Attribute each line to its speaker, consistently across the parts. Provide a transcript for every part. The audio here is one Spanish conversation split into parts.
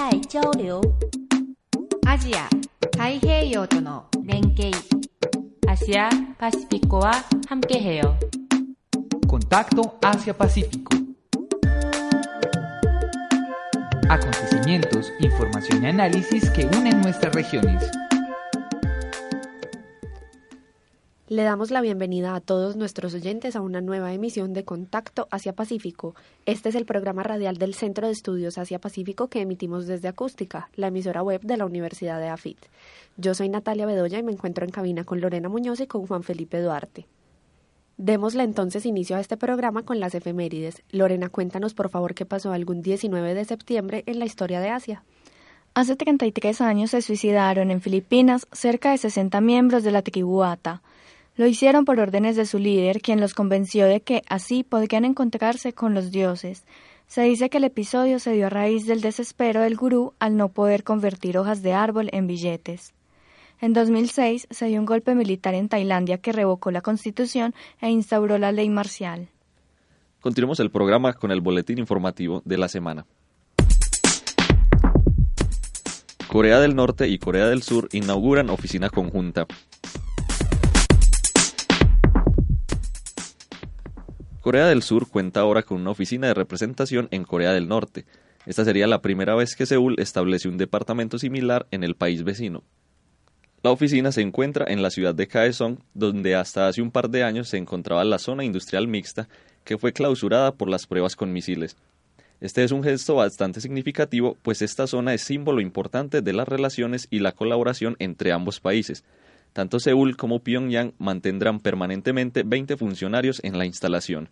Speaker 1: 海交流。
Speaker 2: アジア、太平洋との連携。
Speaker 1: Asia Pacificoa Hamkeheo.
Speaker 3: Contacto Asia Pacífico. Acontecimientos, información y análisis que unen nuestras regiones.
Speaker 4: Le damos la bienvenida a todos nuestros oyentes a una nueva emisión de Contacto Asia Pacífico. Este es el programa radial del Centro de Estudios Asia Pacífico que emitimos desde Acústica, la emisora web de la Universidad de AFIT. Yo soy Natalia Bedoya y me encuentro en cabina con Lorena Muñoz y con Juan Felipe Duarte. Démosle entonces inicio a este programa con las efemérides. Lorena, cuéntanos por favor qué pasó algún 19 de septiembre en la historia de Asia.
Speaker 5: Hace 33 años se suicidaron en Filipinas cerca de 60 miembros de la tribu Ata. Lo hicieron por órdenes de su líder, quien los convenció de que así podrían encontrarse con los dioses. Se dice que el episodio se dio a raíz del desespero del gurú al no poder convertir hojas de árbol en billetes. En 2006 se dio un golpe militar en Tailandia que revocó la constitución e instauró la ley marcial.
Speaker 6: Continuamos el programa con el boletín informativo de la semana. Corea del Norte y Corea del Sur inauguran oficina conjunta. Corea del Sur cuenta ahora con una oficina de representación en Corea del Norte. Esta sería la primera vez que Seúl establece un departamento similar en el país vecino. La oficina se encuentra en la ciudad de Kaesong, donde hasta hace un par de años se encontraba la zona industrial mixta que fue clausurada por las pruebas con misiles. Este es un gesto bastante significativo, pues esta zona es símbolo importante de las relaciones y la colaboración entre ambos países. Tanto Seúl como Pyongyang mantendrán permanentemente 20 funcionarios en la instalación.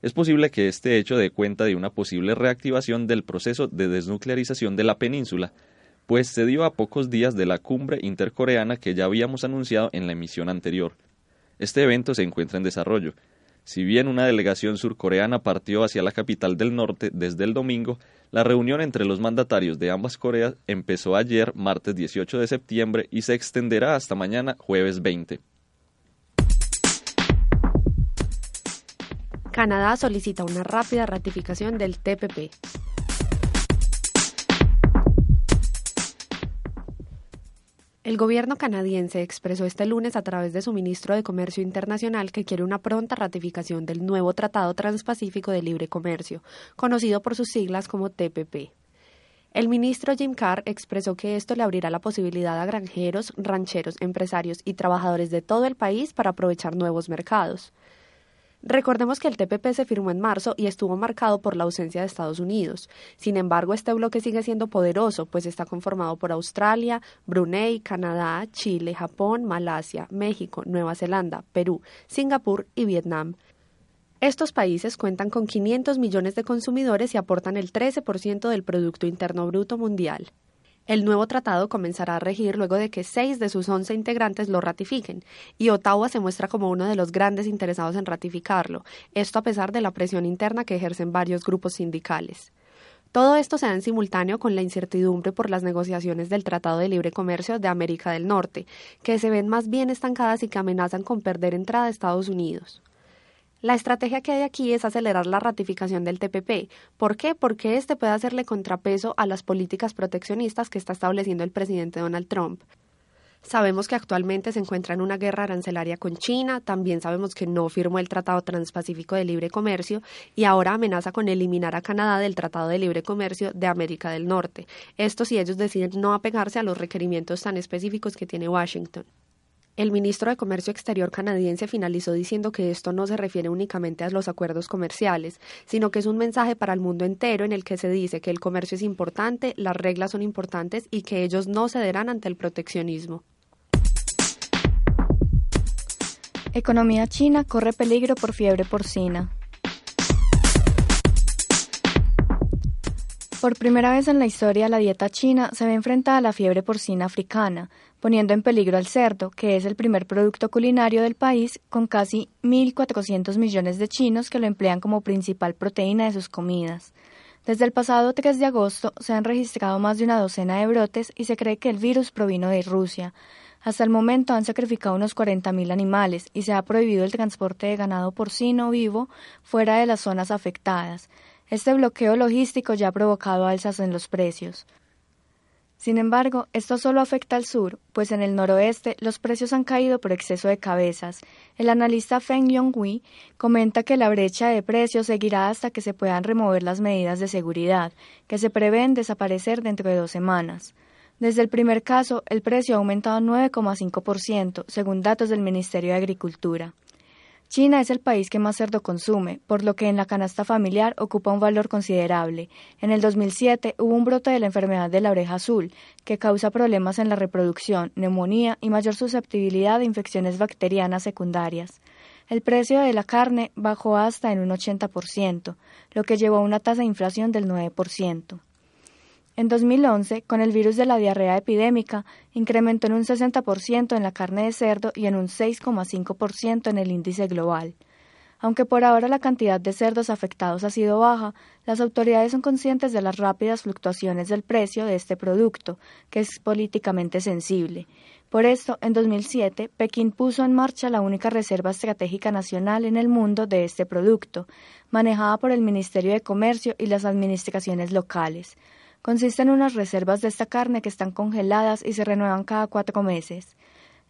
Speaker 6: Es posible que este hecho dé cuenta de una posible reactivación del proceso de desnuclearización de la península, pues se dio a pocos días de la cumbre intercoreana que ya habíamos anunciado en la emisión anterior. Este evento se encuentra en desarrollo. Si bien una delegación surcoreana partió hacia la capital del norte desde el domingo, la reunión entre los mandatarios de ambas Coreas empezó ayer, martes 18 de septiembre, y se extenderá hasta mañana, jueves 20.
Speaker 4: Canadá solicita una rápida ratificación del TPP. El gobierno canadiense expresó este lunes a través de su ministro de Comercio Internacional que quiere una pronta ratificación del nuevo Tratado Transpacífico de Libre Comercio, conocido por sus siglas como TPP. El ministro Jim Carr expresó que esto le abrirá la posibilidad a granjeros, rancheros, empresarios y trabajadores de todo el país para aprovechar nuevos mercados. Recordemos que el TPP se firmó en marzo y estuvo marcado por la ausencia de Estados Unidos. Sin embargo, este bloque sigue siendo poderoso, pues está conformado por Australia, Brunei, Canadá, Chile, Japón, Malasia, México, Nueva Zelanda, Perú, Singapur y Vietnam. Estos países cuentan con 500 millones de consumidores y aportan el 13% del Producto Interno Bruto Mundial. El nuevo tratado comenzará a regir luego de que seis de sus once integrantes lo ratifiquen, y Ottawa se muestra como uno de los grandes interesados en ratificarlo, esto a pesar de la presión interna que ejercen varios grupos sindicales. Todo esto se da en simultáneo con la incertidumbre por las negociaciones del Tratado de Libre Comercio de América del Norte, que se ven más bien estancadas y que amenazan con perder entrada a Estados Unidos. La estrategia que hay aquí es acelerar la ratificación del TPP. ¿Por qué? Porque este puede hacerle contrapeso a las políticas proteccionistas que está estableciendo el presidente Donald Trump. Sabemos que actualmente se encuentra en una guerra arancelaria con China, también sabemos que no firmó el Tratado Transpacífico de Libre Comercio y ahora amenaza con eliminar a Canadá del Tratado de Libre Comercio de América del Norte. Esto si ellos deciden no apegarse a los requerimientos tan específicos que tiene Washington. El ministro de Comercio Exterior canadiense finalizó diciendo que esto no se refiere únicamente a los acuerdos comerciales, sino que es un mensaje para el mundo entero en el que se dice que el comercio es importante, las reglas son importantes y que ellos no cederán ante el proteccionismo.
Speaker 5: Economía china corre peligro por fiebre porcina. Por primera vez en la historia, la dieta china se ve enfrentada a la fiebre porcina africana, poniendo en peligro al cerdo, que es el primer producto culinario del país, con casi 1.400 millones de chinos que lo emplean como principal proteína de sus comidas. Desde el pasado 3 de agosto se han registrado más de una docena de brotes y se cree que el virus provino de Rusia. Hasta el momento han sacrificado unos 40.000 animales y se ha prohibido el transporte de ganado porcino vivo fuera de las zonas afectadas. Este bloqueo logístico ya ha provocado alzas en los precios. Sin embargo, esto solo afecta al sur, pues en el noroeste los precios han caído por exceso de cabezas. El analista Feng Yonghui comenta que la brecha de precios seguirá hasta que se puedan remover las medidas de seguridad, que se prevén desaparecer dentro de dos semanas. Desde el primer caso, el precio ha aumentado 9,5%, según datos del Ministerio de Agricultura. China es el país que más cerdo consume, por lo que en la canasta familiar ocupa un valor considerable. En el 2007 hubo un brote de la enfermedad de la oreja azul, que causa problemas en la reproducción, neumonía y mayor susceptibilidad de infecciones bacterianas secundarias. El precio de la carne bajó hasta en un 80%, lo que llevó a una tasa de inflación del 9%. En 2011, con el virus de la diarrea epidémica, incrementó en un 60% en la carne de cerdo y en un 6,5% en el índice global. Aunque por ahora la cantidad de cerdos afectados ha sido baja, las autoridades son conscientes de las rápidas fluctuaciones del precio de este producto, que es políticamente sensible. Por esto, en 2007, Pekín puso en marcha la única reserva estratégica nacional en el mundo de este producto, manejada por el Ministerio de Comercio y las administraciones locales. Consiste en unas reservas de esta carne que están congeladas y se renuevan cada cuatro meses.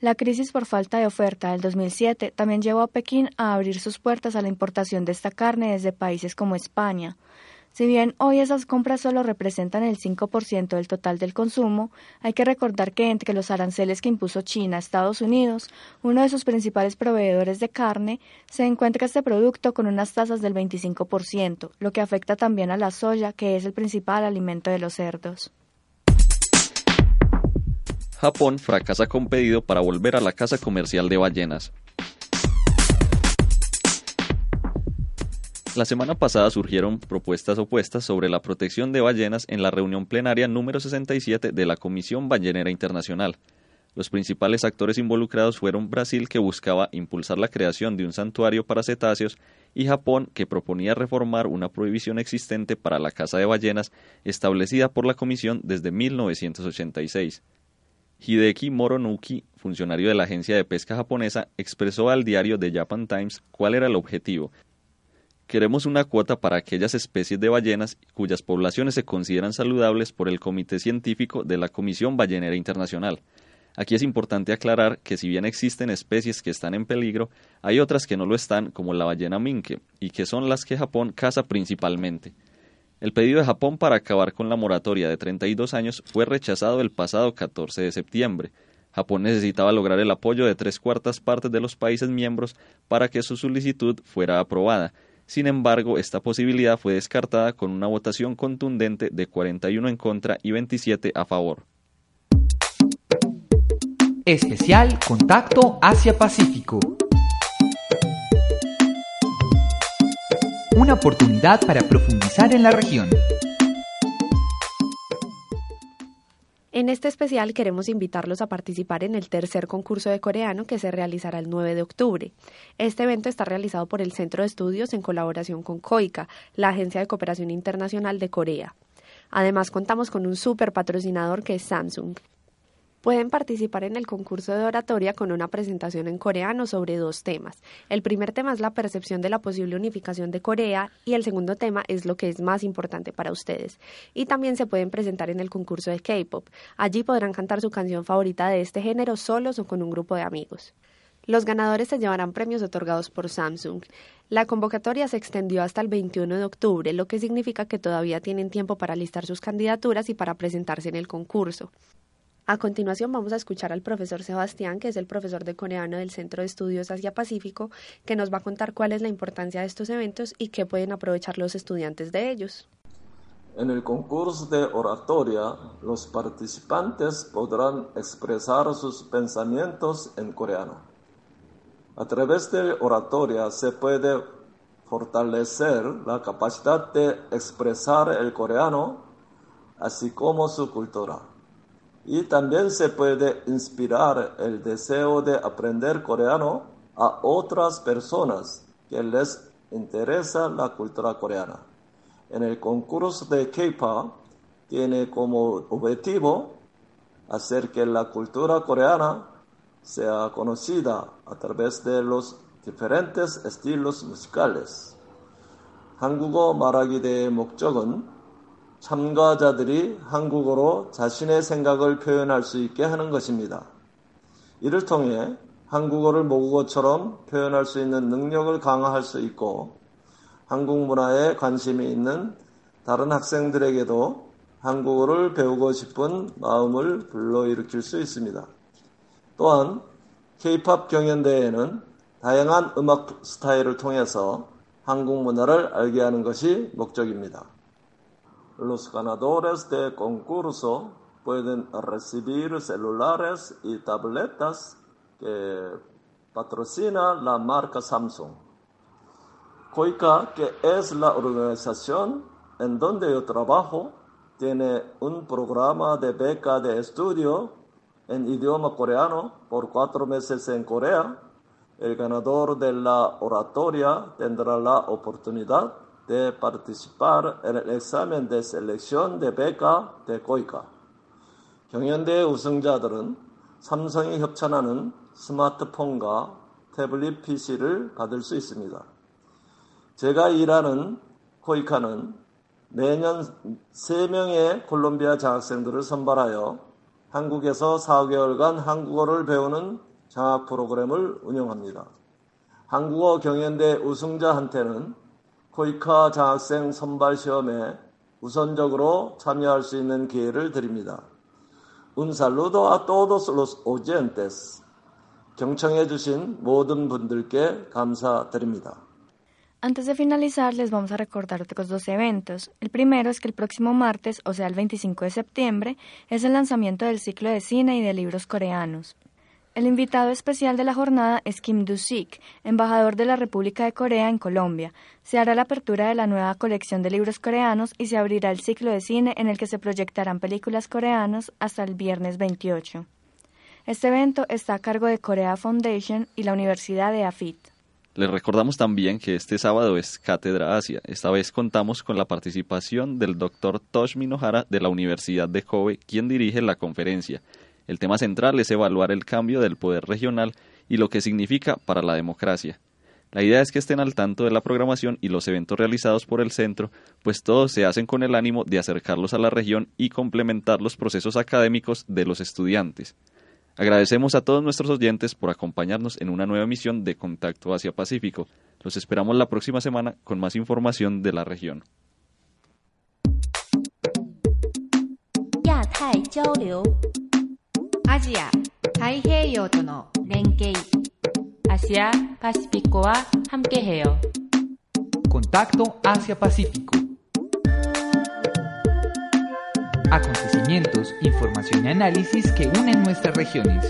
Speaker 5: La crisis por falta de oferta del 2007 también llevó a Pekín a abrir sus puertas a la importación de esta carne desde países como España. Si bien hoy esas compras solo representan el 5% del total del consumo, hay que recordar que entre los aranceles que impuso China a Estados Unidos, uno de sus principales proveedores de carne, se encuentra este producto con unas tasas del 25%, lo que afecta también a la soya, que es el principal alimento de los cerdos.
Speaker 6: Japón fracasa con pedido para volver a la casa comercial de ballenas. La semana pasada surgieron propuestas opuestas sobre la protección de ballenas en la reunión plenaria número 67 de la Comisión Ballenera Internacional. Los principales actores involucrados fueron Brasil, que buscaba impulsar la creación de un santuario para cetáceos, y Japón, que proponía reformar una prohibición existente para la caza de ballenas establecida por la Comisión desde 1986. Hideki Moronuki, funcionario de la agencia de pesca japonesa, expresó al diario The Japan Times cuál era el objetivo Queremos una cuota para aquellas especies de ballenas cuyas poblaciones se consideran saludables por el Comité Científico de la Comisión Ballenera Internacional. Aquí es importante aclarar que si bien existen especies que están en peligro, hay otras que no lo están, como la ballena minke, y que son las que Japón caza principalmente. El pedido de Japón para acabar con la moratoria de 32 años fue rechazado el pasado 14 de septiembre. Japón necesitaba lograr el apoyo de tres cuartas partes de los países miembros para que su solicitud fuera aprobada, sin embargo, esta posibilidad fue descartada con una votación contundente de 41 en contra y 27 a favor.
Speaker 3: Especial Contacto Asia-Pacífico. Una oportunidad para profundizar en la región.
Speaker 4: En este especial queremos invitarlos a participar en el tercer concurso de coreano que se realizará el 9 de octubre. Este evento está realizado por el Centro de Estudios en colaboración con COICA, la Agencia de Cooperación Internacional de Corea. Además contamos con un super patrocinador que es Samsung. Pueden participar en el concurso de oratoria con una presentación en coreano sobre dos temas. El primer tema es la percepción de la posible unificación de Corea y el segundo tema es lo que es más importante para ustedes. Y también se pueden presentar en el concurso de K-Pop. Allí podrán cantar su canción favorita de este género solos o con un grupo de amigos. Los ganadores se llevarán premios otorgados por Samsung. La convocatoria se extendió hasta el 21 de octubre, lo que significa que todavía tienen tiempo para listar sus candidaturas y para presentarse en el concurso. A continuación vamos a escuchar al profesor Sebastián, que es el profesor de coreano del Centro de Estudios Asia Pacífico, que nos va a contar cuál es la importancia de estos eventos y qué pueden aprovechar los estudiantes de ellos.
Speaker 7: En el concurso de oratoria, los participantes podrán expresar sus pensamientos en coreano. A través de oratoria se puede fortalecer la capacidad de expresar el coreano, así como su cultura Y también se puede inspirar el deseo de aprender coreano a otras personas que les interesa la cultura coreana. En el concurso de K-pop tiene como objetivo hacer que la cultura coreana sea conocida a través de los diferentes estilos musicales. 한국어 말하기 대의 목적은 참가자들이 한국어로 자신의 생각을 표현할 수 있게 하는 것입니다. 이를 통해 한국어를 모국어처럼 표현할 수 있는 능력을 강화할 수 있고 한국 문화에 관심이 있는 다른 학생들에게도 한국어를 배우고 싶은 마음을 불러일으킬 수 있습니다. 또한 K-팝 경연대회는 다양한 음악 스타일을 통해서 한국 문화를 알게 하는 것이 목적입니다. Los ganadores de concurso pueden recibir celulares y tabletas que patrocina la marca Samsung. COICA, que es la organización en donde yo trabajo, tiene un programa de beca de estudio en idioma coreano por cuatro meses en Corea. El ganador de la oratoria tendrá la oportunidad de participar en el examen de selección de beca de COICA. 경연대회 우승자들은 삼성이 협찬하는 스마트폰과 태블릿 PC를 받을 수 있습니다. 제가 일하는 코이카는 매년 3명의 콜롬비아 장학생들을 선발하여 한국에서 4개월간 한국어를 배우는 장학 프로그램을 운영합니다. 한국어 경연대 우승자한테는 코이카 장학생 선발 시험에 우선적으로 참여할 수 있는 기회를 드립니다. Un saludo a todos los oyentes. 경청해 주신 모든 분들께 감사드립니다.
Speaker 5: Antes de finalizar, les vamos a recordar otros dos eventos. El primero es que el próximo martes, o sea el 25 de septiembre, es el lanzamiento del ciclo de cine y de libros coreanos. El invitado especial de la jornada es Kim Do-sik, embajador de la República de Corea en Colombia. Se hará la apertura de la nueva colección de libros coreanos y se abrirá el ciclo de cine en el que se proyectarán películas coreanas hasta el viernes 28. Este evento está a cargo de Korea Foundation y la Universidad de AFIT.
Speaker 6: Les recordamos también que este sábado es Cátedra Asia. Esta vez contamos con la participación del doctor Tosh Minohara de la Universidad de Kobe, quien dirige la conferencia. El tema central es evaluar el cambio del poder regional y lo que significa para la democracia. La idea es que estén al tanto de la programación y los eventos realizados por el centro, pues todos se hacen con el ánimo de acercarlos a la región y complementar los procesos académicos de los estudiantes. Agradecemos a todos nuestros oyentes por acompañarnos en una nueva emisión de Contacto Asia Pacífico. Los esperamos la próxima semana con más información de la región.
Speaker 2: アジア、太平洋との連携。
Speaker 1: Asia Pacificoa Hamkeheo.
Speaker 3: Contacto Asia-Pacífico. Acontecimientos, información y análisis que unen nuestras regiones.